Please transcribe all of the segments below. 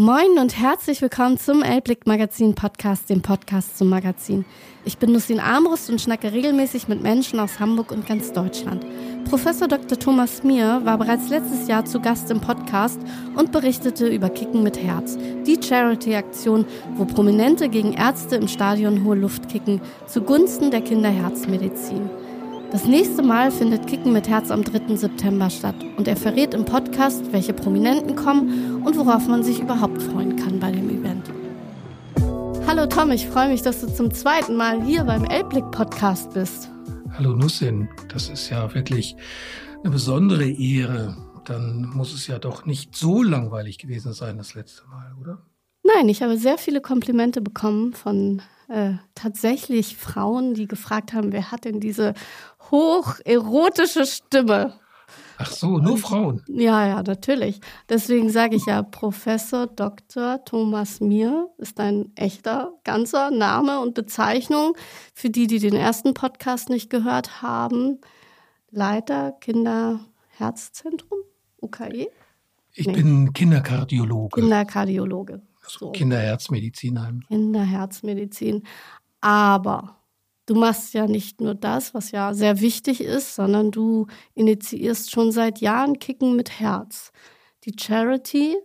Moin und herzlich willkommen zum Elblick Magazin Podcast, dem Podcast zum Magazin. Ich bin Lucien Armbrust und schnacke regelmäßig mit Menschen aus Hamburg und ganz Deutschland. Professor Dr. Thomas Mier war bereits letztes Jahr zu Gast im Podcast und berichtete über Kicken mit Herz, die Charity-Aktion, wo Prominente gegen Ärzte im Stadion hohe Luft kicken, zugunsten der Kinderherzmedizin. Das nächste Mal findet Kicken mit Herz am 3. September statt und er verrät im Podcast, welche Prominenten kommen und worauf man sich überhaupt freuen kann bei dem Event. Hallo Tom, ich freue mich, dass du zum zweiten Mal hier beim Elblick Podcast bist. Hallo Nussin, das ist ja wirklich eine besondere Ehre. Dann muss es ja doch nicht so langweilig gewesen sein das letzte Mal, oder? Nein, ich habe sehr viele Komplimente bekommen von äh, tatsächlich Frauen, die gefragt haben, wer hat denn diese hocherotische Stimme? Ach so, nur Frauen. Ja, ja, natürlich. Deswegen sage ich ja, Professor Dr. Thomas Mier ist ein echter, ganzer Name und Bezeichnung für die, die den ersten Podcast nicht gehört haben. Leiter Kinderherzzentrum, UKE? Ich nee. bin Kinderkardiologe. Kinderkardiologe. So. Kinderherzmedizin halt. Kinderherzmedizin. Aber du machst ja nicht nur das, was ja sehr wichtig ist, sondern du initiierst schon seit Jahren Kicken mit Herz. Die Charity,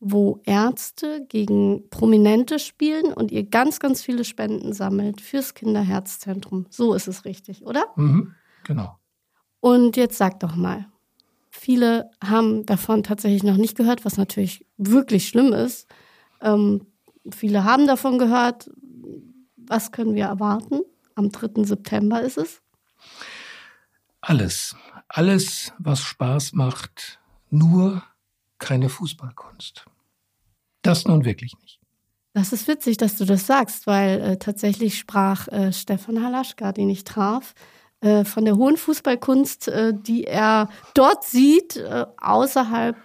wo Ärzte gegen Prominente spielen und ihr ganz, ganz viele Spenden sammelt fürs Kinderherzzentrum. So ist es richtig, oder? Mhm, genau. Und jetzt sag doch mal, viele haben davon tatsächlich noch nicht gehört, was natürlich wirklich schlimm ist. Ähm, viele haben davon gehört. Was können wir erwarten? Am 3. September ist es. Alles. Alles, was Spaß macht, nur keine Fußballkunst. Das nun wirklich nicht. Das ist witzig, dass du das sagst, weil äh, tatsächlich sprach äh, Stefan Halaschka, den ich traf, äh, von der hohen Fußballkunst, äh, die er dort sieht, äh, außerhalb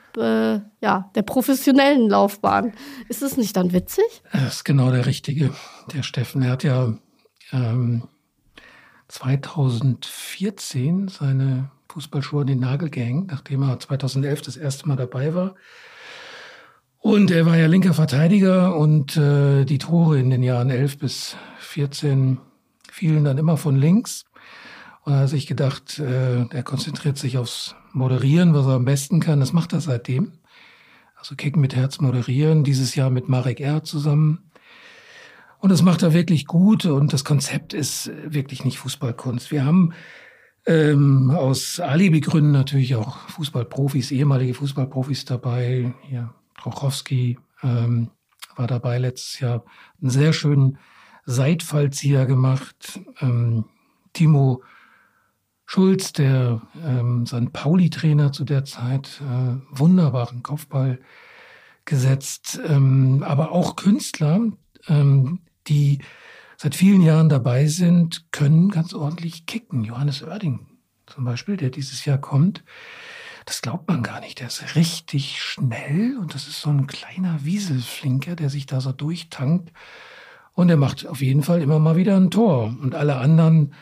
ja, der professionellen Laufbahn. Ist es nicht dann witzig? Das ist genau der Richtige. Der Steffen, er hat ja ähm, 2014 seine Fußballschuhe an den Nagel gehängt, nachdem er 2011 das erste Mal dabei war. Und er war ja linker Verteidiger und äh, die Tore in den Jahren 11 bis 14 fielen dann immer von links. Und da hat sich gedacht, äh, er konzentriert sich aufs Moderieren, was er am besten kann. Das macht er seitdem. Also Kicken mit Herz moderieren, dieses Jahr mit Marek R. zusammen. Und das macht er wirklich gut und das Konzept ist wirklich nicht Fußballkunst. Wir haben ähm, aus Alibi-Gründen natürlich auch Fußballprofis, ehemalige Fußballprofis dabei. Hier, Trochowski ähm, war dabei letztes Jahr. Einen sehr schönen Seitfallzieher gemacht. Ähm, Timo Schulz, der ähm, St. Pauli-Trainer zu der Zeit, äh, wunderbaren Kopfball gesetzt, ähm, aber auch Künstler, ähm, die seit vielen Jahren dabei sind, können ganz ordentlich kicken. Johannes Oerding zum Beispiel, der dieses Jahr kommt, das glaubt man gar nicht. Der ist richtig schnell und das ist so ein kleiner Wieselflinker, der sich da so durchtankt. Und er macht auf jeden Fall immer mal wieder ein Tor. Und alle anderen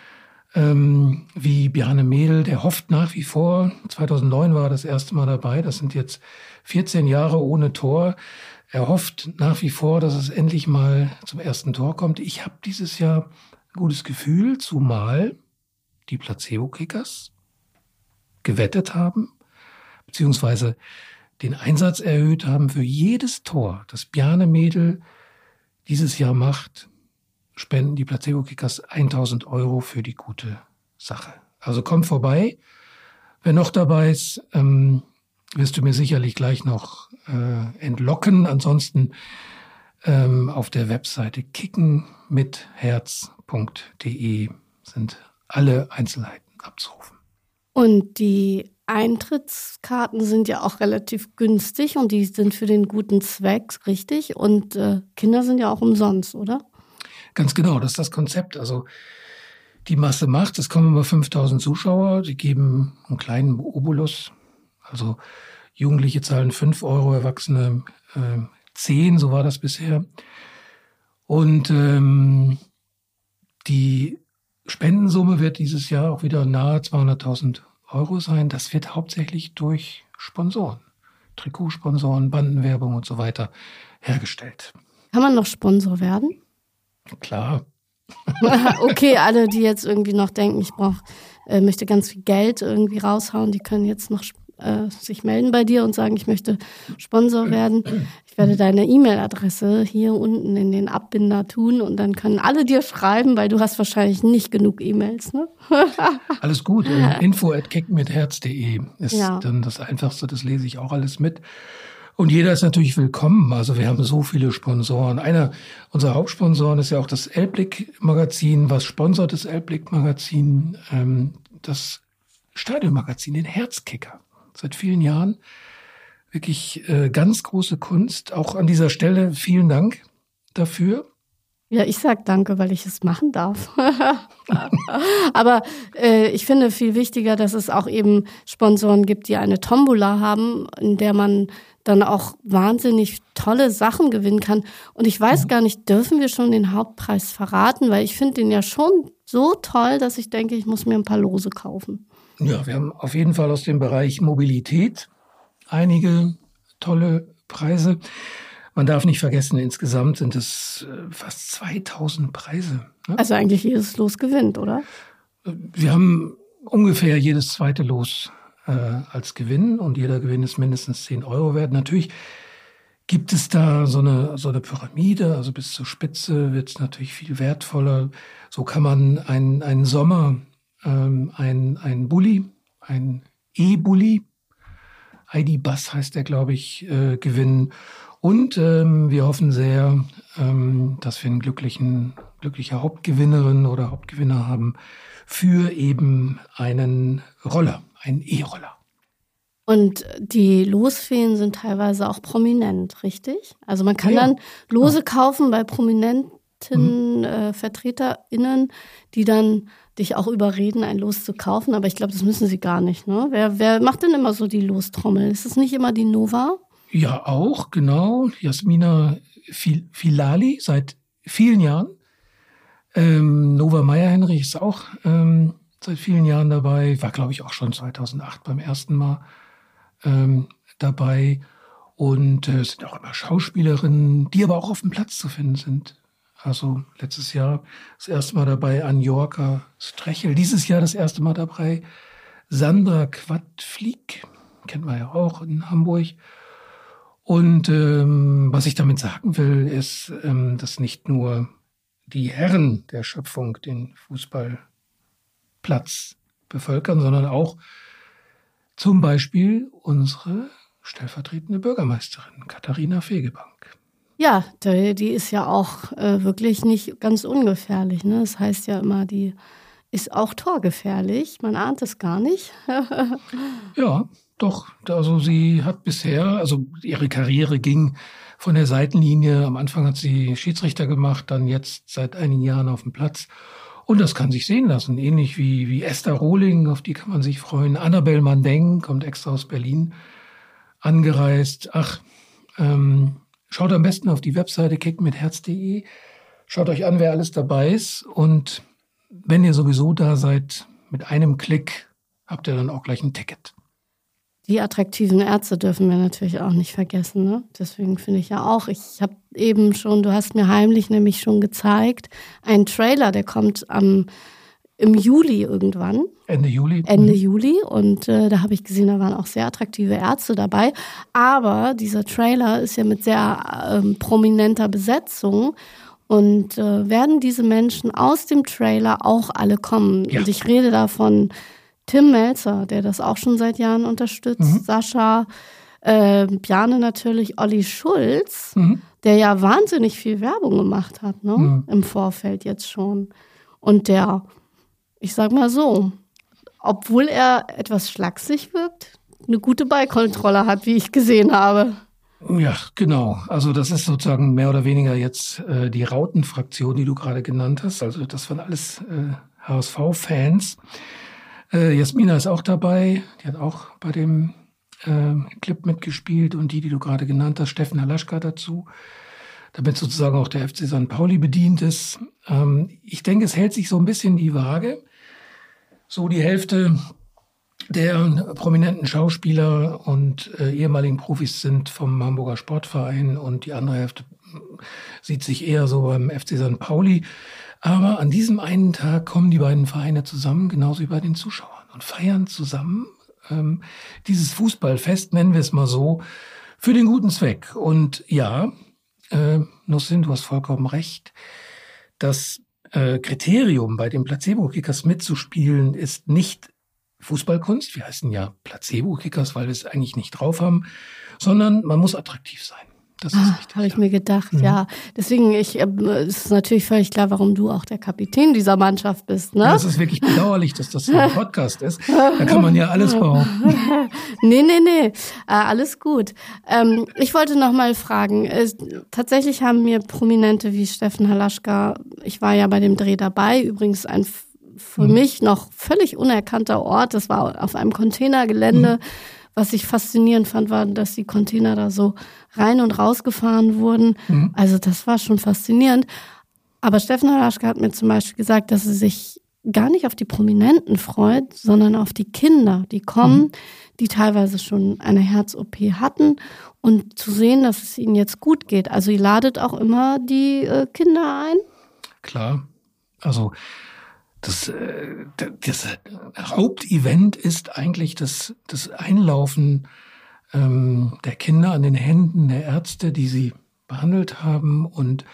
ähm, wie Bjarne Mädel, der hofft nach wie vor. 2009 war er das erste Mal dabei. Das sind jetzt 14 Jahre ohne Tor. Er hofft nach wie vor, dass es endlich mal zum ersten Tor kommt. Ich habe dieses Jahr ein gutes Gefühl, zumal die Placebo-Kickers gewettet haben, beziehungsweise den Einsatz erhöht haben für jedes Tor, das Bjarne Mädel dieses Jahr macht, spenden die Placebo-Kickers 1000 Euro für die gute Sache. Also komm vorbei. Wer noch dabei ist, ähm, wirst du mir sicherlich gleich noch äh, entlocken. Ansonsten ähm, auf der Webseite kickenmitherz.de sind alle Einzelheiten abzurufen. Und die Eintrittskarten sind ja auch relativ günstig und die sind für den guten Zweck, richtig? Und äh, Kinder sind ja auch umsonst, oder? Ganz genau, das ist das Konzept. Also die Masse macht. Es kommen immer 5000 Zuschauer, die geben einen kleinen Obolus. Also Jugendliche zahlen 5 Euro, Erwachsene äh, 10, so war das bisher. Und ähm, die Spendensumme wird dieses Jahr auch wieder nahe 200.000 Euro sein. Das wird hauptsächlich durch Sponsoren, Trikotsponsoren, Bandenwerbung und so weiter hergestellt. Kann man noch Sponsor werden? Klar. okay, alle, die jetzt irgendwie noch denken, ich brauche, äh, möchte ganz viel Geld irgendwie raushauen, die können jetzt noch äh, sich melden bei dir und sagen, ich möchte Sponsor werden. Ich werde deine E-Mail-Adresse hier unten in den Abbinder tun und dann können alle dir schreiben, weil du hast wahrscheinlich nicht genug E-Mails, ne? alles gut. Info at kickmitherz.de ist ja. dann das Einfachste, das lese ich auch alles mit. Und jeder ist natürlich willkommen. Also wir haben so viele Sponsoren. Einer unserer Hauptsponsoren ist ja auch das Elblick-Magazin. Was sponsert das Elblick-Magazin? Ähm, das Stadionmagazin, den Herzkicker. Seit vielen Jahren. Wirklich äh, ganz große Kunst. Auch an dieser Stelle vielen Dank dafür. Ja, ich sag danke, weil ich es machen darf. Aber äh, ich finde viel wichtiger, dass es auch eben Sponsoren gibt, die eine Tombola haben, in der man dann auch wahnsinnig tolle Sachen gewinnen kann. Und ich weiß gar nicht, dürfen wir schon den Hauptpreis verraten? Weil ich finde den ja schon so toll, dass ich denke, ich muss mir ein paar Lose kaufen. Ja, wir haben auf jeden Fall aus dem Bereich Mobilität einige tolle Preise. Man darf nicht vergessen, insgesamt sind es äh, fast 2000 Preise. Ne? Also eigentlich jedes Los gewinnt, oder? Wir haben ungefähr jedes zweite Los äh, als Gewinn und jeder Gewinn ist mindestens 10 Euro wert. Natürlich gibt es da so eine, so eine Pyramide, also bis zur Spitze wird es natürlich viel wertvoller. So kann man einen, einen Sommer, ähm, ein, ein Bulli, ein E-Bulli, ID-Bus heißt der, glaube ich, äh, gewinnen. Und ähm, wir hoffen sehr, ähm, dass wir einen glücklichen, glückliche Hauptgewinnerin oder Hauptgewinner haben für eben einen Roller, einen E-Roller. Und die Losfeen sind teilweise auch prominent, richtig? Also man kann ja, dann Lose kaufen bei prominenten mhm. äh, VertreterInnen, die dann dich auch überreden, ein Los zu kaufen. Aber ich glaube, das müssen sie gar nicht. Ne? Wer, wer macht denn immer so die Lostrommel? Ist es nicht immer die Nova? Ja, auch, genau. Jasmina Filali seit vielen Jahren. Ähm, Nova Meyer-Henrich ist auch ähm, seit vielen Jahren dabei. War, glaube ich, auch schon 2008 beim ersten Mal ähm, dabei. Und äh, es sind auch immer Schauspielerinnen, die aber auch auf dem Platz zu finden sind. Also letztes Jahr das erste Mal dabei Anjorka Strechel. Dieses Jahr das erste Mal dabei Sandra Quadflieg. Kennt man ja auch in Hamburg. Und ähm, was ich damit sagen will, ist, ähm, dass nicht nur die Herren der Schöpfung den Fußballplatz bevölkern, sondern auch zum Beispiel unsere stellvertretende Bürgermeisterin Katharina Fegebank. Ja, die ist ja auch äh, wirklich nicht ganz ungefährlich. Ne? Das heißt ja immer, die ist auch torgefährlich. Man ahnt es gar nicht. ja, doch. Also sie hat bisher, also ihre Karriere ging von der Seitenlinie. Am Anfang hat sie Schiedsrichter gemacht, dann jetzt seit einigen Jahren auf dem Platz. Und das kann sich sehen lassen. Ähnlich wie, wie Esther Rohling, auf die kann man sich freuen. Annabel Mandeng kommt extra aus Berlin angereist. Ach, ähm, schaut am besten auf die Webseite kickmitherz.de. Schaut euch an, wer alles dabei ist. Und wenn ihr sowieso da seid, mit einem Klick habt ihr dann auch gleich ein Ticket. Die attraktiven Ärzte dürfen wir natürlich auch nicht vergessen. Ne? Deswegen finde ich ja auch, ich habe eben schon, du hast mir heimlich nämlich schon gezeigt, einen Trailer, der kommt am im Juli irgendwann. Ende Juli. Ende mhm. Juli. Und äh, da habe ich gesehen, da waren auch sehr attraktive Ärzte dabei. Aber dieser Trailer ist ja mit sehr ähm, prominenter Besetzung. Und äh, werden diese Menschen aus dem Trailer auch alle kommen? Ja. Und ich rede davon Tim Melzer, der das auch schon seit Jahren unterstützt, mhm. Sascha, äh, Bjane natürlich, Olli Schulz, mhm. der ja wahnsinnig viel Werbung gemacht hat, ne? Mhm. Im Vorfeld jetzt schon. Und der, ich sag mal so, obwohl er etwas schlaksig wirkt, eine gute Ballkontrolle hat, wie ich gesehen habe. Ja, genau. Also das ist sozusagen mehr oder weniger jetzt äh, die Rautenfraktion, die du gerade genannt hast. Also das waren alles äh, HSV-Fans. Äh, Jasmina ist auch dabei, die hat auch bei dem äh, Clip mitgespielt und die, die du gerade genannt hast, Steffen Halaschka dazu, damit sozusagen auch der FC St. Pauli bedient ist. Ähm, ich denke, es hält sich so ein bisschen die Waage. So die Hälfte der prominenten Schauspieler und äh, ehemaligen Profis sind vom Hamburger Sportverein und die andere Hälfte sieht sich eher so beim FC St. Pauli. Aber an diesem einen Tag kommen die beiden Vereine zusammen, genauso wie bei den Zuschauern, und feiern zusammen ähm, dieses Fußballfest, nennen wir es mal so, für den guten Zweck. Und ja, äh, Nussin, du hast vollkommen recht, das äh, Kriterium bei den Placebo-Kickers mitzuspielen ist nicht Fußballkunst, wir heißen ja Placebo-Kickers, weil wir es eigentlich nicht drauf haben, sondern man muss attraktiv sein. Das ist ah, Habe ich ja. mir gedacht, mhm. ja. Deswegen ich, äh, es ist natürlich völlig klar, warum du auch der Kapitän dieser Mannschaft bist. Ne? Das ist wirklich bedauerlich, dass das so ein Podcast ist. Da kann man ja alles behaupten. nee, nee, nee, äh, alles gut. Ähm, ich wollte noch mal fragen, äh, tatsächlich haben mir Prominente wie Steffen Halaschka, ich war ja bei dem Dreh dabei, übrigens ein für mhm. mich noch völlig unerkannter Ort, das war auf einem Containergelände. Mhm was ich faszinierend fand, war, dass die Container da so rein und raus gefahren wurden. Mhm. Also das war schon faszinierend. Aber Steffen Halaschke hat mir zum Beispiel gesagt, dass er sich gar nicht auf die Prominenten freut, sondern auf die Kinder, die kommen, mhm. die teilweise schon eine Herz-OP hatten und zu sehen, dass es ihnen jetzt gut geht. Also ihr ladet auch immer die äh, Kinder ein? Klar. Also das, äh, das Hauptevent ist eigentlich das, das Einlaufen ähm, der Kinder an den Händen der Ärzte, die sie behandelt haben und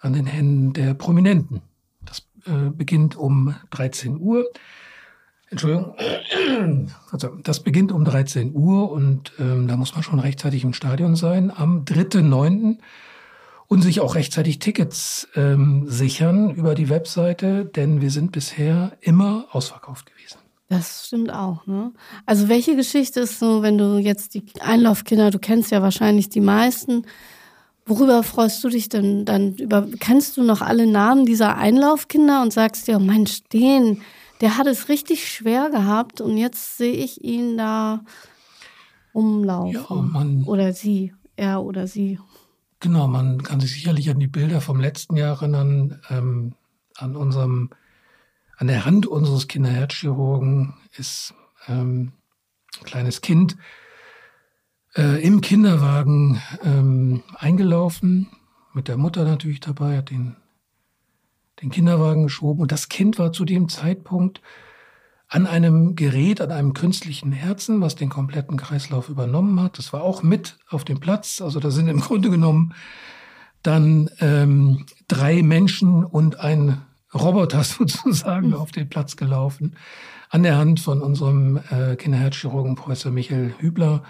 an den Händen der Prominenten. Das äh, beginnt um 13 Uhr. Entschuldigung, also das beginnt um 13 Uhr und ähm, da muss man schon rechtzeitig im Stadion sein. Am 3.9 und sich auch rechtzeitig Tickets ähm, sichern über die Webseite, denn wir sind bisher immer ausverkauft gewesen. Das stimmt auch. Ne? Also welche Geschichte ist so, wenn du jetzt die Einlaufkinder, du kennst ja wahrscheinlich die meisten, worüber freust du dich denn dann über? Kennst du noch alle Namen dieser Einlaufkinder und sagst dir, oh mein Stehen, der hat es richtig schwer gehabt und jetzt sehe ich ihn da umlaufen. Ja, man, oder sie, er oder sie. Genau, man kann sich sicherlich an die Bilder vom letzten Jahr erinnern. Ähm, an unserem, an der Hand unseres Kinderherzchirurgen ist ähm, ein kleines Kind äh, im Kinderwagen ähm, eingelaufen, mit der Mutter natürlich dabei, hat den, den Kinderwagen geschoben. Und das Kind war zu dem Zeitpunkt an einem Gerät, an einem künstlichen Herzen, was den kompletten Kreislauf übernommen hat. Das war auch mit auf dem Platz. Also da sind im Grunde genommen dann ähm, drei Menschen und ein Roboter sozusagen mhm. auf den Platz gelaufen, an der Hand von unserem äh, Kinderherzchirurgen Professor Michael Hübler.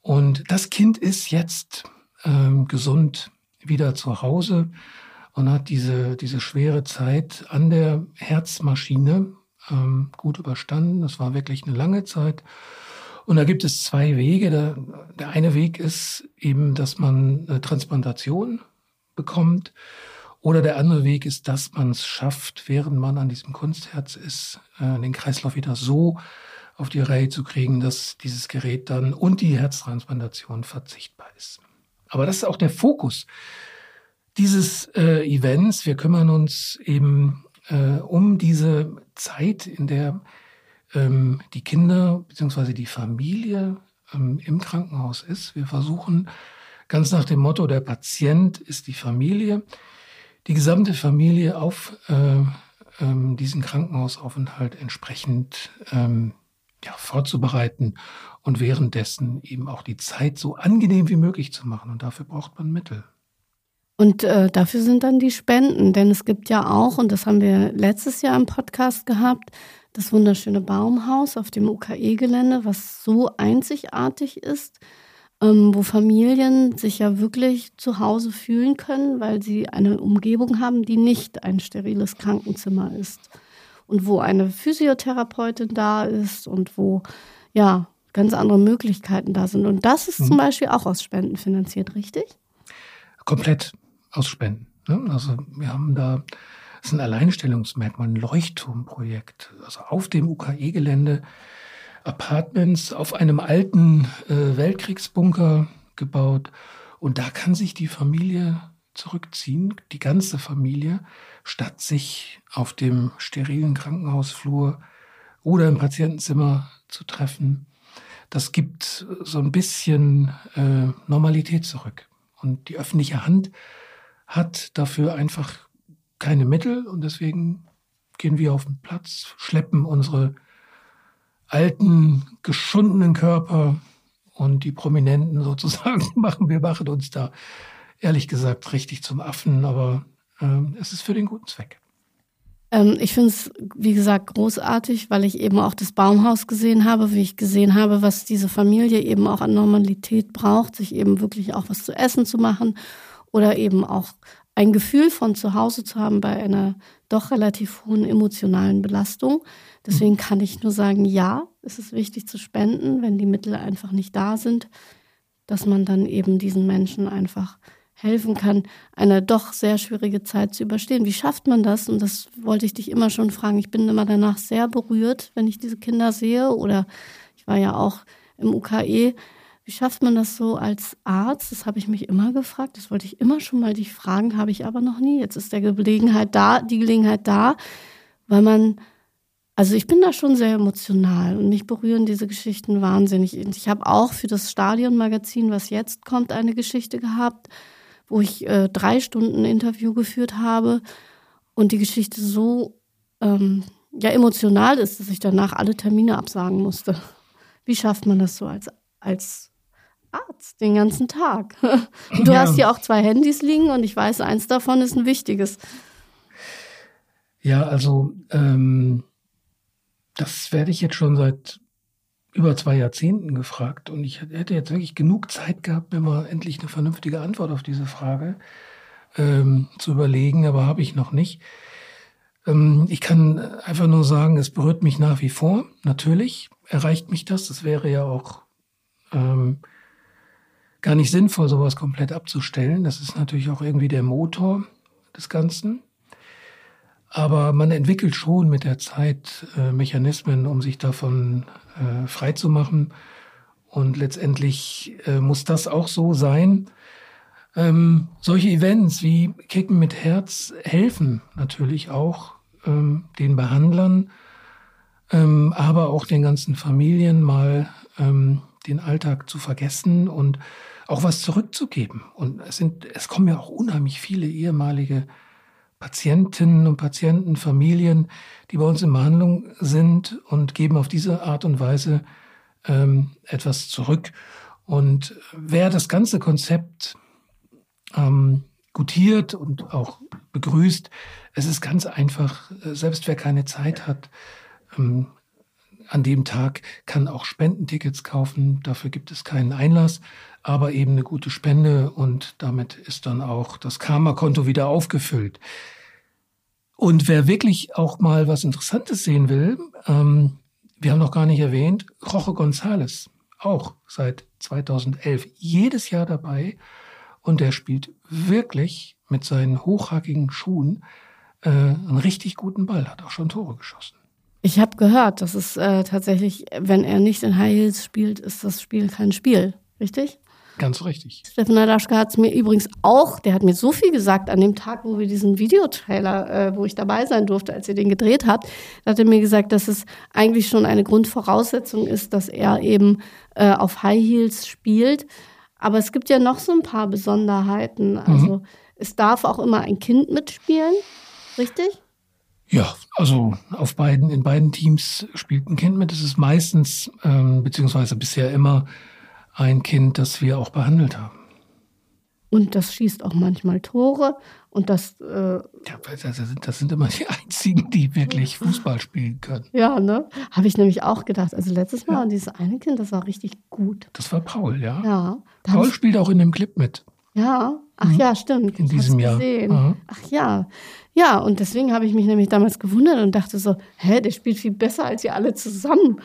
Und das Kind ist jetzt ähm, gesund wieder zu Hause und hat diese, diese schwere Zeit an der Herzmaschine ähm, gut überstanden. Das war wirklich eine lange Zeit. Und da gibt es zwei Wege. Der, der eine Weg ist eben, dass man eine Transplantation bekommt. Oder der andere Weg ist, dass man es schafft, während man an diesem Kunstherz ist, äh, den Kreislauf wieder so auf die Reihe zu kriegen, dass dieses Gerät dann und die Herztransplantation verzichtbar ist. Aber das ist auch der Fokus dieses äh, Events. Wir kümmern uns eben äh, um diese Zeit, in der ähm, die Kinder bzw. die Familie ähm, im Krankenhaus ist. Wir versuchen ganz nach dem Motto, der Patient ist die Familie, die gesamte Familie auf äh, ähm, diesen Krankenhausaufenthalt entsprechend ähm, ja, vorzubereiten und währenddessen eben auch die Zeit so angenehm wie möglich zu machen. Und dafür braucht man Mittel. Und äh, dafür sind dann die Spenden, denn es gibt ja auch, und das haben wir letztes Jahr im Podcast gehabt, das wunderschöne Baumhaus auf dem UKE-Gelände, was so einzigartig ist, ähm, wo Familien sich ja wirklich zu Hause fühlen können, weil sie eine Umgebung haben, die nicht ein steriles Krankenzimmer ist. Und wo eine Physiotherapeutin da ist und wo ja ganz andere Möglichkeiten da sind. Und das ist mhm. zum Beispiel auch aus Spenden finanziert, richtig? Komplett ausspenden. Ne? Also wir haben da Das ist ein Alleinstellungsmerkmal, ein Leuchtturmprojekt. Also auf dem UKE-Gelände Apartments auf einem alten äh, Weltkriegsbunker gebaut. Und da kann sich die Familie zurückziehen, die ganze Familie, statt sich auf dem sterilen Krankenhausflur oder im Patientenzimmer zu treffen. Das gibt so ein bisschen äh, Normalität zurück. Und die öffentliche Hand hat dafür einfach keine Mittel und deswegen gehen wir auf den Platz, schleppen unsere alten, geschundenen Körper und die Prominenten sozusagen machen. Wir machen uns da ehrlich gesagt richtig zum Affen, aber äh, es ist für den guten Zweck. Ähm, ich finde es, wie gesagt, großartig, weil ich eben auch das Baumhaus gesehen habe, wie ich gesehen habe, was diese Familie eben auch an Normalität braucht, sich eben wirklich auch was zu essen zu machen oder eben auch ein Gefühl von zu Hause zu haben bei einer doch relativ hohen emotionalen Belastung. Deswegen mhm. kann ich nur sagen, ja, es ist wichtig zu spenden, wenn die Mittel einfach nicht da sind, dass man dann eben diesen Menschen einfach helfen kann, eine doch sehr schwierige Zeit zu überstehen. Wie schafft man das? Und das wollte ich dich immer schon fragen. Ich bin immer danach sehr berührt, wenn ich diese Kinder sehe. Oder ich war ja auch im UKE. Wie schafft man das so als Arzt? Das habe ich mich immer gefragt. Das wollte ich immer schon mal dich fragen, habe ich aber noch nie. Jetzt ist der Gelegenheit da, die Gelegenheit da, weil man also ich bin da schon sehr emotional und mich berühren diese Geschichten wahnsinnig. Ich habe auch für das Stadionmagazin, was jetzt kommt, eine Geschichte gehabt wo ich äh, drei Stunden Interview geführt habe und die Geschichte so ähm, ja, emotional ist, dass ich danach alle Termine absagen musste. Wie schafft man das so als, als Arzt den ganzen Tag? du ja. hast hier auch zwei Handys liegen und ich weiß, eins davon ist ein wichtiges. Ja, also ähm, das werde ich jetzt schon seit über zwei Jahrzehnten gefragt und ich hätte jetzt wirklich genug Zeit gehabt, mir mal endlich eine vernünftige Antwort auf diese Frage ähm, zu überlegen, aber habe ich noch nicht. Ähm, ich kann einfach nur sagen, es berührt mich nach wie vor. Natürlich erreicht mich das. Das wäre ja auch ähm, gar nicht sinnvoll, sowas komplett abzustellen. Das ist natürlich auch irgendwie der Motor des Ganzen. Aber man entwickelt schon mit der Zeit äh, Mechanismen, um sich davon äh, frei zu machen. Und letztendlich äh, muss das auch so sein. Ähm, solche Events wie Kicken mit Herz helfen natürlich auch ähm, den Behandlern, ähm, aber auch den ganzen Familien mal ähm, den Alltag zu vergessen und auch was zurückzugeben. Und es sind, es kommen ja auch unheimlich viele ehemalige Patientinnen und Patienten, Familien, die bei uns in Behandlung sind und geben auf diese Art und Weise ähm, etwas zurück. Und wer das ganze Konzept ähm, gutiert und auch begrüßt, es ist ganz einfach, äh, selbst wer keine Zeit hat, ähm, an dem Tag kann auch Spendentickets kaufen. Dafür gibt es keinen Einlass, aber eben eine gute Spende und damit ist dann auch das Karma-Konto wieder aufgefüllt. Und wer wirklich auch mal was Interessantes sehen will, ähm, wir haben noch gar nicht erwähnt, Roche González, auch seit 2011, jedes Jahr dabei. Und der spielt wirklich mit seinen hochhackigen Schuhen äh, einen richtig guten Ball, hat auch schon Tore geschossen. Ich habe gehört, dass es äh, tatsächlich, wenn er nicht in High Heels spielt, ist das Spiel kein Spiel. Richtig? Ganz richtig. Steffen Nadaschka hat es mir übrigens auch, der hat mir so viel gesagt an dem Tag, wo wir diesen Videotrailer, äh, wo ich dabei sein durfte, als ihr den gedreht habt, da hat er mir gesagt, dass es eigentlich schon eine Grundvoraussetzung ist, dass er eben äh, auf High Heels spielt. Aber es gibt ja noch so ein paar Besonderheiten. Also mhm. es darf auch immer ein Kind mitspielen, richtig? Ja, also auf beiden, in beiden Teams spielt ein Kind mit. Es ist meistens, ähm, beziehungsweise bisher immer ein Kind, das wir auch behandelt haben. Und das schießt auch manchmal Tore und das. Äh ja, das sind, das sind immer die einzigen, die wirklich Fußball spielen können. Ja, ne? Habe ich nämlich auch gedacht. Also letztes Mal ja. dieses eine Kind, das war richtig gut. Das war Paul, ja. Ja. Paul spielt auch in dem Clip mit. Ja, ach mhm. ja, stimmt. In diesem Jahr. Mhm. Ach ja. Ja, und deswegen habe ich mich nämlich damals gewundert und dachte so, hä, der spielt viel besser als ihr alle zusammen.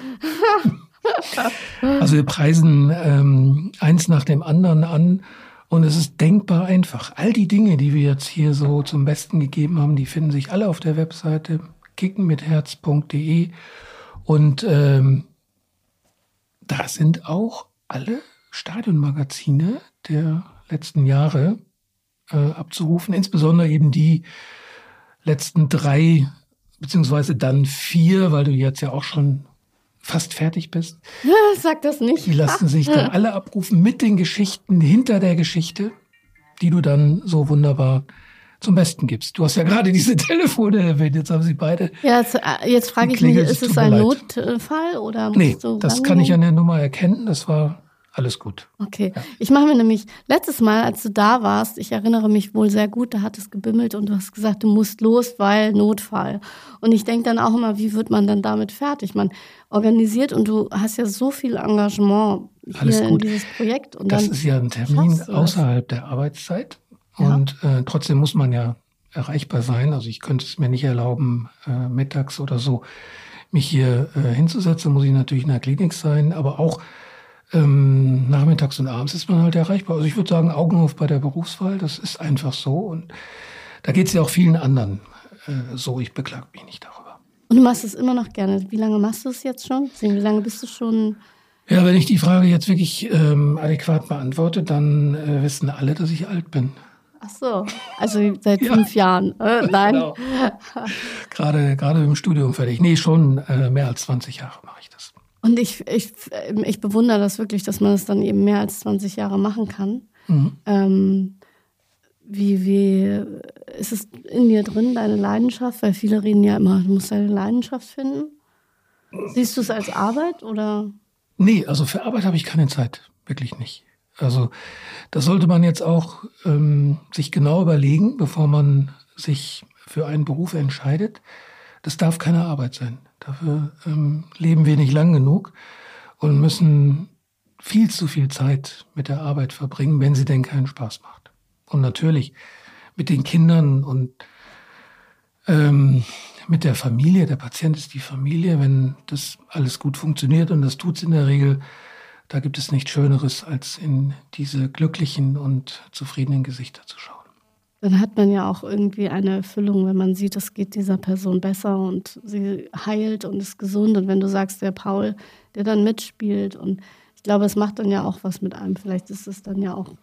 also wir preisen ähm, eins nach dem anderen an Und es ist denkbar einfach. All die Dinge, die wir jetzt hier so zum Besten gegeben haben, die finden sich alle auf der Webseite kickenmitherz.de. Und ähm, da sind auch alle Stadionmagazine der letzten Jahre äh, abzurufen, insbesondere eben die letzten drei, beziehungsweise dann vier, weil du jetzt ja auch schon fast fertig bist. Ja, sag das nicht. Die lassen sich dann alle abrufen mit den Geschichten hinter der Geschichte, die du dann so wunderbar zum Besten gibst. Du hast ja gerade diese Telefone erwähnt, jetzt haben sie beide. Ja, jetzt, äh, jetzt frage ich mich, ist es ein Notfall oder? Nee, das kann ich an der Nummer erkennen. Das war alles gut. Okay. Ja. Ich mache mir nämlich letztes Mal, als du da warst, ich erinnere mich wohl sehr gut, da hat es gebimmelt und du hast gesagt, du musst los, weil Notfall. Und ich denke dann auch immer, wie wird man dann damit fertig? Man organisiert und du hast ja so viel Engagement alles gut. in dieses Projekt. Und das ist ja ein Termin außerhalb der Arbeitszeit. Ja. Und äh, trotzdem muss man ja erreichbar sein. Also ich könnte es mir nicht erlauben, äh, mittags oder so mich hier äh, hinzusetzen, muss ich natürlich in der Klinik sein, aber auch ähm, nachmittags und abends ist man halt erreichbar. Also ich würde sagen, Augen auf bei der Berufswahl, das ist einfach so. Und da geht es ja auch vielen anderen äh, so. Ich beklag mich nicht darüber. Und du machst es immer noch gerne. Wie lange machst du es jetzt schon? Wie lange bist du schon? Ja, wenn ich die Frage jetzt wirklich ähm, adäquat beantworte, dann äh, wissen alle, dass ich alt bin. Ach so, also seit ja. fünf Jahren. Äh, nein. Genau. gerade, gerade im Studium fertig. Nee, schon äh, mehr als 20 Jahre mache ich das. Und ich, ich, ich bewundere das wirklich, dass man das dann eben mehr als 20 Jahre machen kann. Mhm. Ähm, wie, wie ist es in mir drin, deine Leidenschaft? Weil viele reden ja immer, du musst deine Leidenschaft finden. Siehst du es als Arbeit oder? Nee, also für Arbeit habe ich keine Zeit. Wirklich nicht. Also das sollte man jetzt auch ähm, sich genau überlegen, bevor man sich für einen Beruf entscheidet. Das darf keine Arbeit sein. Dafür ähm, leben wir nicht lang genug und müssen viel zu viel Zeit mit der Arbeit verbringen, wenn sie denn keinen Spaß macht. Und natürlich mit den Kindern und ähm, mit der Familie. Der Patient ist die Familie. Wenn das alles gut funktioniert und das tut es in der Regel, da gibt es nichts Schöneres, als in diese glücklichen und zufriedenen Gesichter zu schauen dann hat man ja auch irgendwie eine Erfüllung, wenn man sieht, es geht dieser Person besser und sie heilt und ist gesund. Und wenn du sagst, der Paul, der dann mitspielt und ich glaube, es macht dann ja auch was mit einem. Vielleicht ist es dann ja auch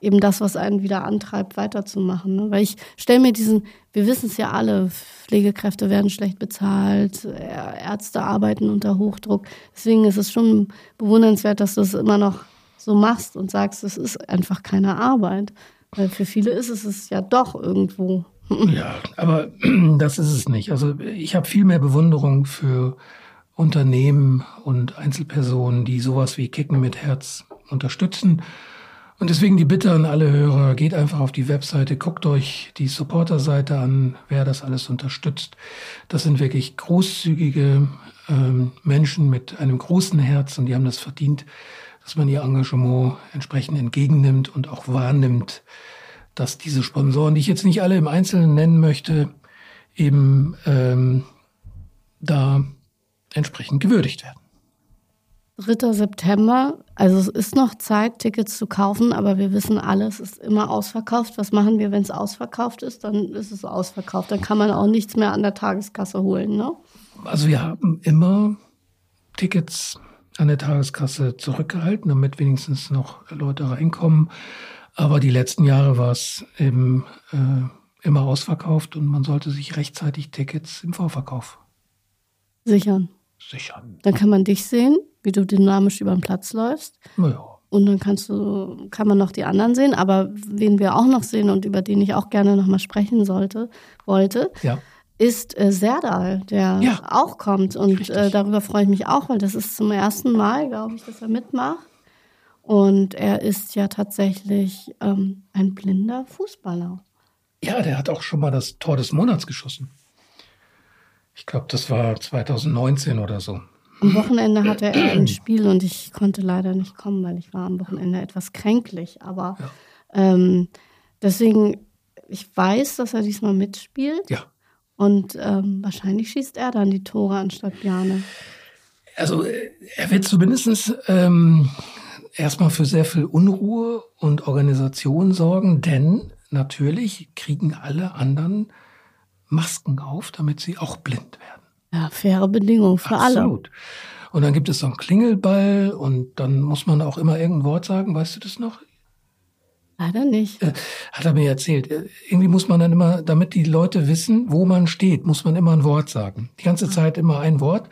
eben das, was einen wieder antreibt, weiterzumachen. Ne? Weil ich stelle mir diesen, wir wissen es ja alle, Pflegekräfte werden schlecht bezahlt, Ärzte arbeiten unter Hochdruck. Deswegen ist es schon bewundernswert, dass du es immer noch so machst und sagst, es ist einfach keine Arbeit. Weil für viele ist es es ja doch irgendwo. Ja, aber das ist es nicht. Also ich habe viel mehr Bewunderung für Unternehmen und Einzelpersonen, die sowas wie Kicken mit Herz unterstützen. Und deswegen die Bitte an alle Hörer, geht einfach auf die Webseite, guckt euch die Supporter-Seite an, wer das alles unterstützt. Das sind wirklich großzügige ähm, Menschen mit einem großen Herz und die haben das verdient, dass man ihr Engagement entsprechend entgegennimmt und auch wahrnimmt, dass diese Sponsoren, die ich jetzt nicht alle im Einzelnen nennen möchte, eben ähm, da entsprechend gewürdigt werden. 3. September, also es ist noch Zeit, Tickets zu kaufen, aber wir wissen alle, es ist immer ausverkauft. Was machen wir, wenn es ausverkauft ist? Dann ist es ausverkauft. Dann kann man auch nichts mehr an der Tageskasse holen. Ne? Also wir haben immer Tickets an der Tageskasse zurückgehalten, damit wenigstens noch Leute reinkommen. Aber die letzten Jahre war es eben äh, immer ausverkauft und man sollte sich rechtzeitig Tickets im Vorverkauf sichern. Sichern. Dann kann man dich sehen, wie du dynamisch über den Platz läufst. Ja. Und dann kannst du, kann man noch die anderen sehen. Aber wen wir auch noch sehen und über den ich auch gerne nochmal sprechen sollte, wollte, ja ist äh, Serdal, der ja, auch kommt. Und äh, darüber freue ich mich auch, weil das ist zum ersten Mal, glaube ich, dass er mitmacht. Und er ist ja tatsächlich ähm, ein blinder Fußballer. Ja, der hat auch schon mal das Tor des Monats geschossen. Ich glaube, das war 2019 oder so. Am Wochenende hatte er ein Spiel und ich konnte leider nicht kommen, weil ich war am Wochenende etwas kränklich. Aber ja. ähm, deswegen, ich weiß, dass er diesmal mitspielt. Ja. Und ähm, wahrscheinlich schießt er dann die Tore anstatt Bjane. Also er wird zumindest ähm, erstmal für sehr viel Unruhe und Organisation sorgen, denn natürlich kriegen alle anderen Masken auf, damit sie auch blind werden. Ja, faire Bedingungen für Absolut. alle. Absolut. Und dann gibt es so einen Klingelball und dann muss man auch immer irgendein Wort sagen. Weißt du das noch? Leider nicht. Äh, hat er mir erzählt. Äh, irgendwie muss man dann immer, damit die Leute wissen, wo man steht, muss man immer ein Wort sagen. Die ganze Zeit immer ein Wort.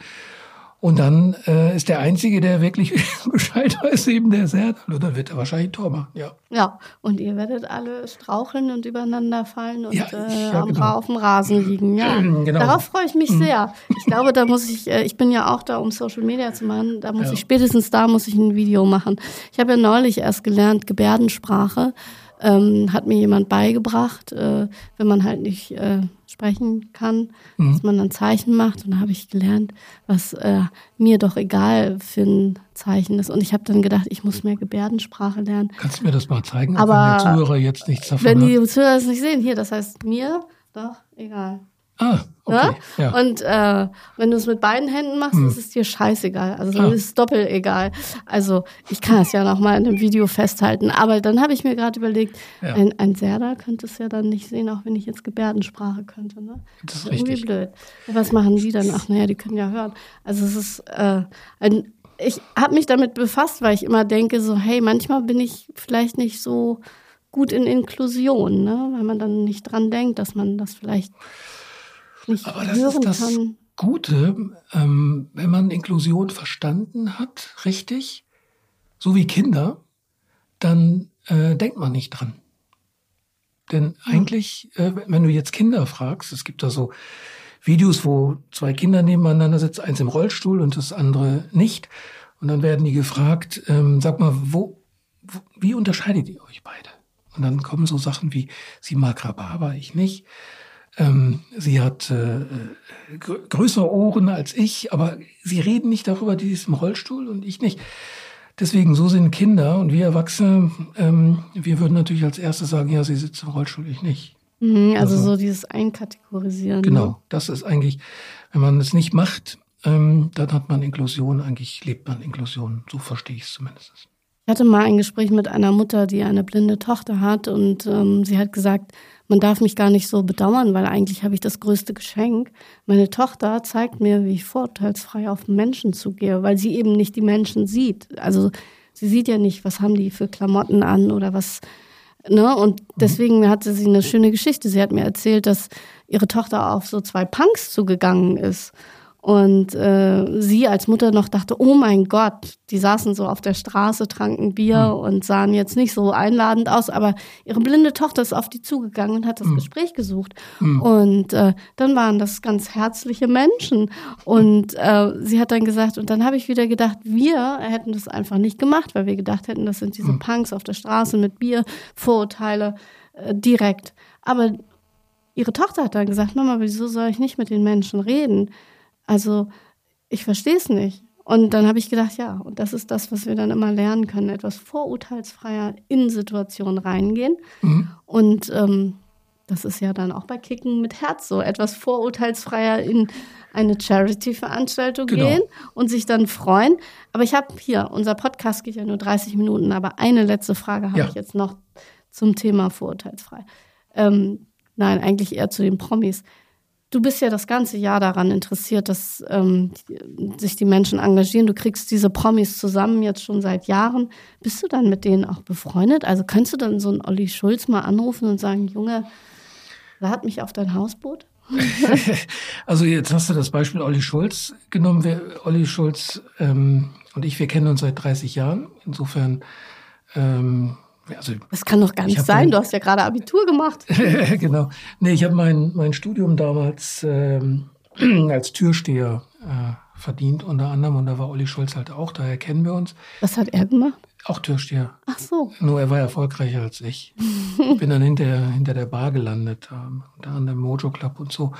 Und dann äh, ist der Einzige, der wirklich Bescheid weiß, eben der Serdal. Oder wird er wahrscheinlich ein Tor machen, ja. Ja, und ihr werdet alle straucheln und übereinander fallen und ja, äh, ja, genau. auf dem Rasen liegen. Ja, genau. darauf freue ich mich mhm. sehr. Ich glaube, da muss ich, äh, ich bin ja auch da, um Social Media zu machen. Da muss ja. ich spätestens da muss ich ein Video machen. Ich habe ja neulich erst gelernt, Gebärdensprache ähm, hat mir jemand beigebracht, äh, wenn man halt nicht äh, sprechen kann, mhm. dass man dann Zeichen macht. Und da habe ich gelernt, was äh, mir doch egal für ein Zeichen ist. Und ich habe dann gedacht, ich muss mehr Gebärdensprache lernen. Kannst du mir das mal zeigen, Aber wenn der Zuhörer jetzt nichts davon Wenn die Zuhörer es nicht sehen, hier, das heißt mir doch egal. Ah, okay. Ja? ja. Und äh, wenn du es mit beiden Händen machst, hm. ist es dir scheißegal. Also ah. ist es doppelt egal. Also ich kann es ja noch mal in einem Video festhalten. Aber dann habe ich mir gerade überlegt, ja. ein, ein Serda könnte es ja dann nicht sehen, auch wenn ich jetzt Gebärdensprache könnte. Ne? Das ist, das ist richtig. blöd. Was machen die dann? Ach naja, die können ja hören. Also es ist äh, ein ich habe mich damit befasst, weil ich immer denke, so, hey, manchmal bin ich vielleicht nicht so gut in Inklusion, ne? weil man dann nicht dran denkt, dass man das vielleicht nicht Aber das hören ist das kann. Gute, ähm, wenn man Inklusion verstanden hat, richtig, so wie Kinder, dann äh, denkt man nicht dran. Denn eigentlich, äh, wenn du jetzt Kinder fragst, es gibt da so Videos, wo zwei Kinder nebeneinander sitzen, eins im Rollstuhl und das andere nicht. Und dann werden die gefragt, ähm, sag mal, wo, wo, wie unterscheidet ihr euch beide? Und dann kommen so Sachen wie, sie mag Rhabarber, ich nicht. Ähm, sie hat äh, größere Ohren als ich, aber sie reden nicht darüber, die ist im Rollstuhl und ich nicht. Deswegen, so sind Kinder und wir Erwachsene, ähm, wir würden natürlich als erstes sagen, ja, sie sitzt im Rollstuhl, ich nicht. Mhm, also, also, so dieses Einkategorisieren. Genau, ne? das ist eigentlich, wenn man es nicht macht, ähm, dann hat man Inklusion, eigentlich lebt man Inklusion, so verstehe ich es zumindest. Ich hatte mal ein Gespräch mit einer Mutter, die eine blinde Tochter hat und ähm, sie hat gesagt, man darf mich gar nicht so bedauern, weil eigentlich habe ich das größte Geschenk. Meine Tochter zeigt mir, wie ich vorurteilsfrei auf Menschen zugehe, weil sie eben nicht die Menschen sieht. Also sie sieht ja nicht, was haben die für Klamotten an oder was. Ne? Und deswegen hatte sie eine schöne Geschichte. Sie hat mir erzählt, dass ihre Tochter auf so zwei Punks zugegangen ist. Und äh, sie als Mutter noch dachte, oh mein Gott, die saßen so auf der Straße, tranken Bier mhm. und sahen jetzt nicht so einladend aus, aber ihre blinde Tochter ist auf die zugegangen und hat das mhm. Gespräch gesucht. Mhm. Und äh, dann waren das ganz herzliche Menschen. Und äh, sie hat dann gesagt, und dann habe ich wieder gedacht, wir hätten das einfach nicht gemacht, weil wir gedacht hätten, das sind diese hm. Punks auf der Straße mit Bier, Vorurteile äh, direkt. Aber ihre Tochter hat dann gesagt, Mama, wieso soll ich nicht mit den Menschen reden? Also ich verstehe es nicht. Und dann habe ich gedacht, ja, und das ist das, was wir dann immer lernen können, etwas vorurteilsfreier in Situationen reingehen. Mhm. Und ähm, das ist ja dann auch bei Kicken mit Herz so, etwas vorurteilsfreier in eine Charity-Veranstaltung genau. gehen und sich dann freuen. Aber ich habe hier, unser Podcast geht ja nur 30 Minuten, aber eine letzte Frage habe ja. ich jetzt noch zum Thema vorurteilsfrei. Ähm, nein, eigentlich eher zu den Promis. Du bist ja das ganze Jahr daran interessiert, dass ähm, sich die Menschen engagieren. Du kriegst diese Promis zusammen jetzt schon seit Jahren. Bist du dann mit denen auch befreundet? Also könntest du dann so einen Olli Schulz mal anrufen und sagen, Junge, lad mich auf dein Hausboot? also jetzt hast du das Beispiel Olli Schulz genommen. Wir, Olli Schulz ähm, und ich, wir kennen uns seit 30 Jahren. Insofern ähm, also, das kann doch gar nicht sein. Mein, du hast ja gerade Abitur gemacht. genau. Nee, ich habe mein, mein Studium damals ähm, als Türsteher äh, verdient, unter anderem. Und da war Olli Schulz halt auch, daher kennen wir uns. Was hat er gemacht? Auch Türsteher. Ach so. Nur er war erfolgreicher als ich. ich bin dann hinter, hinter der Bar gelandet, ähm, unter anderem Mojo Club und so.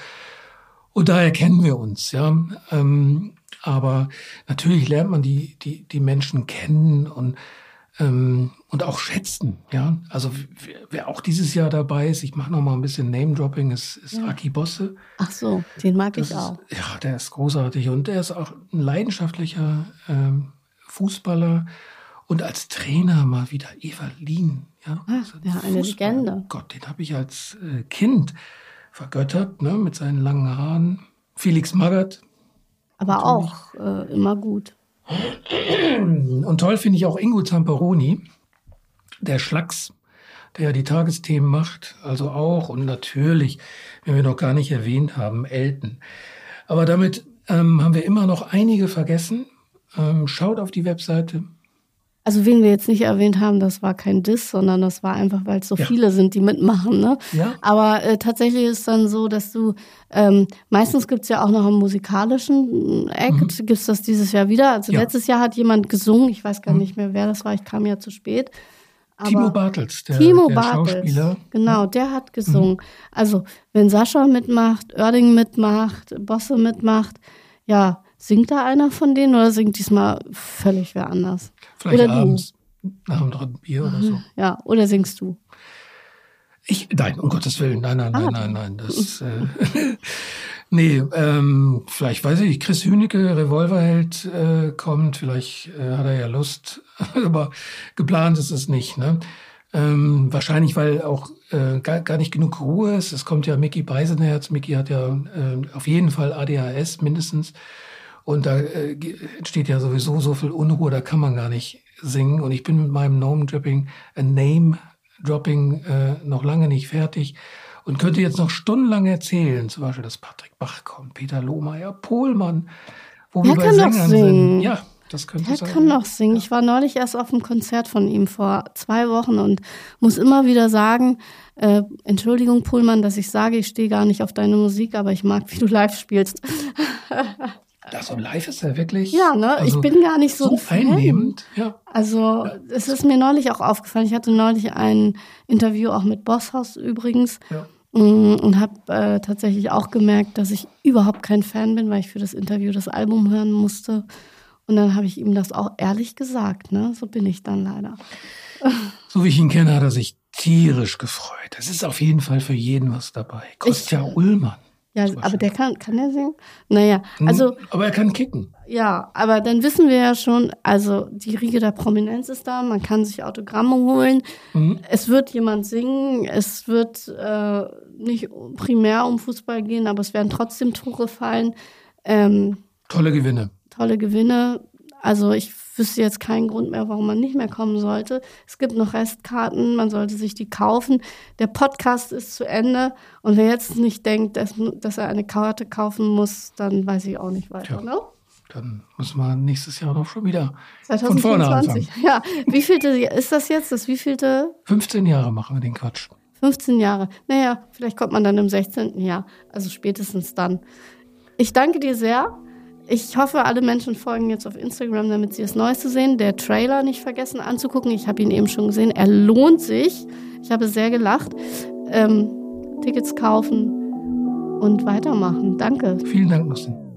Und daher kennen wir uns, ja. Ähm, aber natürlich lernt man die, die, die Menschen kennen und ähm, und auch schätzen. Ja, also wer auch dieses Jahr dabei ist, ich mache noch mal ein bisschen Name Dropping, ist, ist ja. Aki Bosse. Ach so, den mag das ich auch. Ist, ja, der ist großartig und der ist auch ein leidenschaftlicher ähm, Fußballer Und als Trainer mal wieder Evalin. Ja, ah, ja eine Legende. Gott, den habe ich als äh, Kind vergöttert, ne, mit seinen langen Haaren. Felix Magath. Aber auch äh, immer gut. Und toll finde ich auch Ingo Zamperoni, der Schlacks, der ja die Tagesthemen macht, also auch und natürlich, wenn wir noch gar nicht erwähnt haben, Elton. Aber damit ähm, haben wir immer noch einige vergessen. Ähm, schaut auf die Webseite. Also wen wir jetzt nicht erwähnt haben, das war kein Diss, sondern das war einfach, weil es so ja. viele sind, die mitmachen. Ne? Ja. Aber äh, tatsächlich ist dann so, dass du ähm, meistens gibt's ja auch noch einen musikalischen Act. Mhm. Gibt's das dieses Jahr wieder? Also ja. letztes Jahr hat jemand gesungen, ich weiß gar mhm. nicht mehr, wer das war, ich kam ja zu spät. Aber Timo Bartels, der, Timo der Bartels, Schauspieler. Genau, der hat gesungen. Mhm. Also, wenn Sascha mitmacht, Oerding mitmacht, Bosse mitmacht, ja, singt da einer von denen oder singt diesmal völlig wer anders? Vielleicht oder abends du? nach dem dritten Bier oder so. Ja, oder singst du? Ich, nein, um Gottes Willen, nein, nein, nein, ah. nein, nein, das, äh, nee, ähm, vielleicht weiß ich, Chris Hünecke, Revolverheld, äh, kommt, vielleicht äh, hat er ja Lust, aber geplant ist es nicht, ne? Ähm, wahrscheinlich, weil auch äh, gar, gar nicht genug Ruhe ist. Es kommt ja Mickey Beisenherz. Mickey hat ja äh, auf jeden Fall ADHS mindestens. Und da äh, entsteht ja sowieso so viel Unruhe, da kann man gar nicht singen. Und ich bin mit meinem Name-Dropping, äh, Name-Dropping äh, noch lange nicht fertig und könnte jetzt noch stundenlang erzählen, zum Beispiel, dass Patrick Bach kommt, Peter Lohmeier, Pohlmann, wo wir bei Sängern sind. Ja, das könnte er sein. Er kann noch singen. Ich war neulich erst auf einem Konzert von ihm vor zwei Wochen und muss immer wieder sagen, äh, Entschuldigung, Pohlmann, dass ich sage, ich stehe gar nicht auf deine Musik, aber ich mag, wie du live spielst. Das und live ist ja wirklich. Ja, ne? Also ich bin gar nicht so, so einnehmend. Ja. Also ja. es ist mir neulich auch aufgefallen. Ich hatte neulich ein Interview auch mit Bosshaus übrigens. Ja. Mm, und habe äh, tatsächlich auch gemerkt, dass ich überhaupt kein Fan bin, weil ich für das Interview das Album hören musste. Und dann habe ich ihm das auch ehrlich gesagt. Ne? So bin ich dann leider. So wie ich ihn kenne, hat er sich tierisch gefreut. Es ist auf jeden Fall für jeden was dabei. Kostja ich, Ullmann. Ja, aber der kann, kann der singen? Naja, hm, also. Aber er kann kicken. Ja, aber dann wissen wir ja schon, also die Riege der Prominenz ist da, man kann sich Autogramme holen, mhm. es wird jemand singen, es wird äh, nicht primär um Fußball gehen, aber es werden trotzdem Tore fallen. Ähm, tolle Gewinne. Tolle Gewinne. Also ich wüsste jetzt keinen Grund mehr, warum man nicht mehr kommen sollte. Es gibt noch Restkarten, man sollte sich die kaufen. Der Podcast ist zu Ende und wer jetzt nicht denkt, dass, dass er eine Karte kaufen muss, dann weiß ich auch nicht weiter. Ja. Ne? Dann müssen wir nächstes Jahr doch schon wieder 2024. von vorne anfangen. Ja, wie vielte ist das jetzt? Das wievielte? 15 Jahre machen wir den Quatsch. 15 Jahre. Naja, vielleicht kommt man dann im 16. Jahr. Also spätestens dann. Ich danke dir sehr. Ich hoffe, alle Menschen folgen jetzt auf Instagram, damit sie das Neueste sehen. Der Trailer nicht vergessen anzugucken. Ich habe ihn eben schon gesehen. Er lohnt sich. Ich habe sehr gelacht. Ähm, Tickets kaufen und weitermachen. Danke. Vielen Dank, Marcin.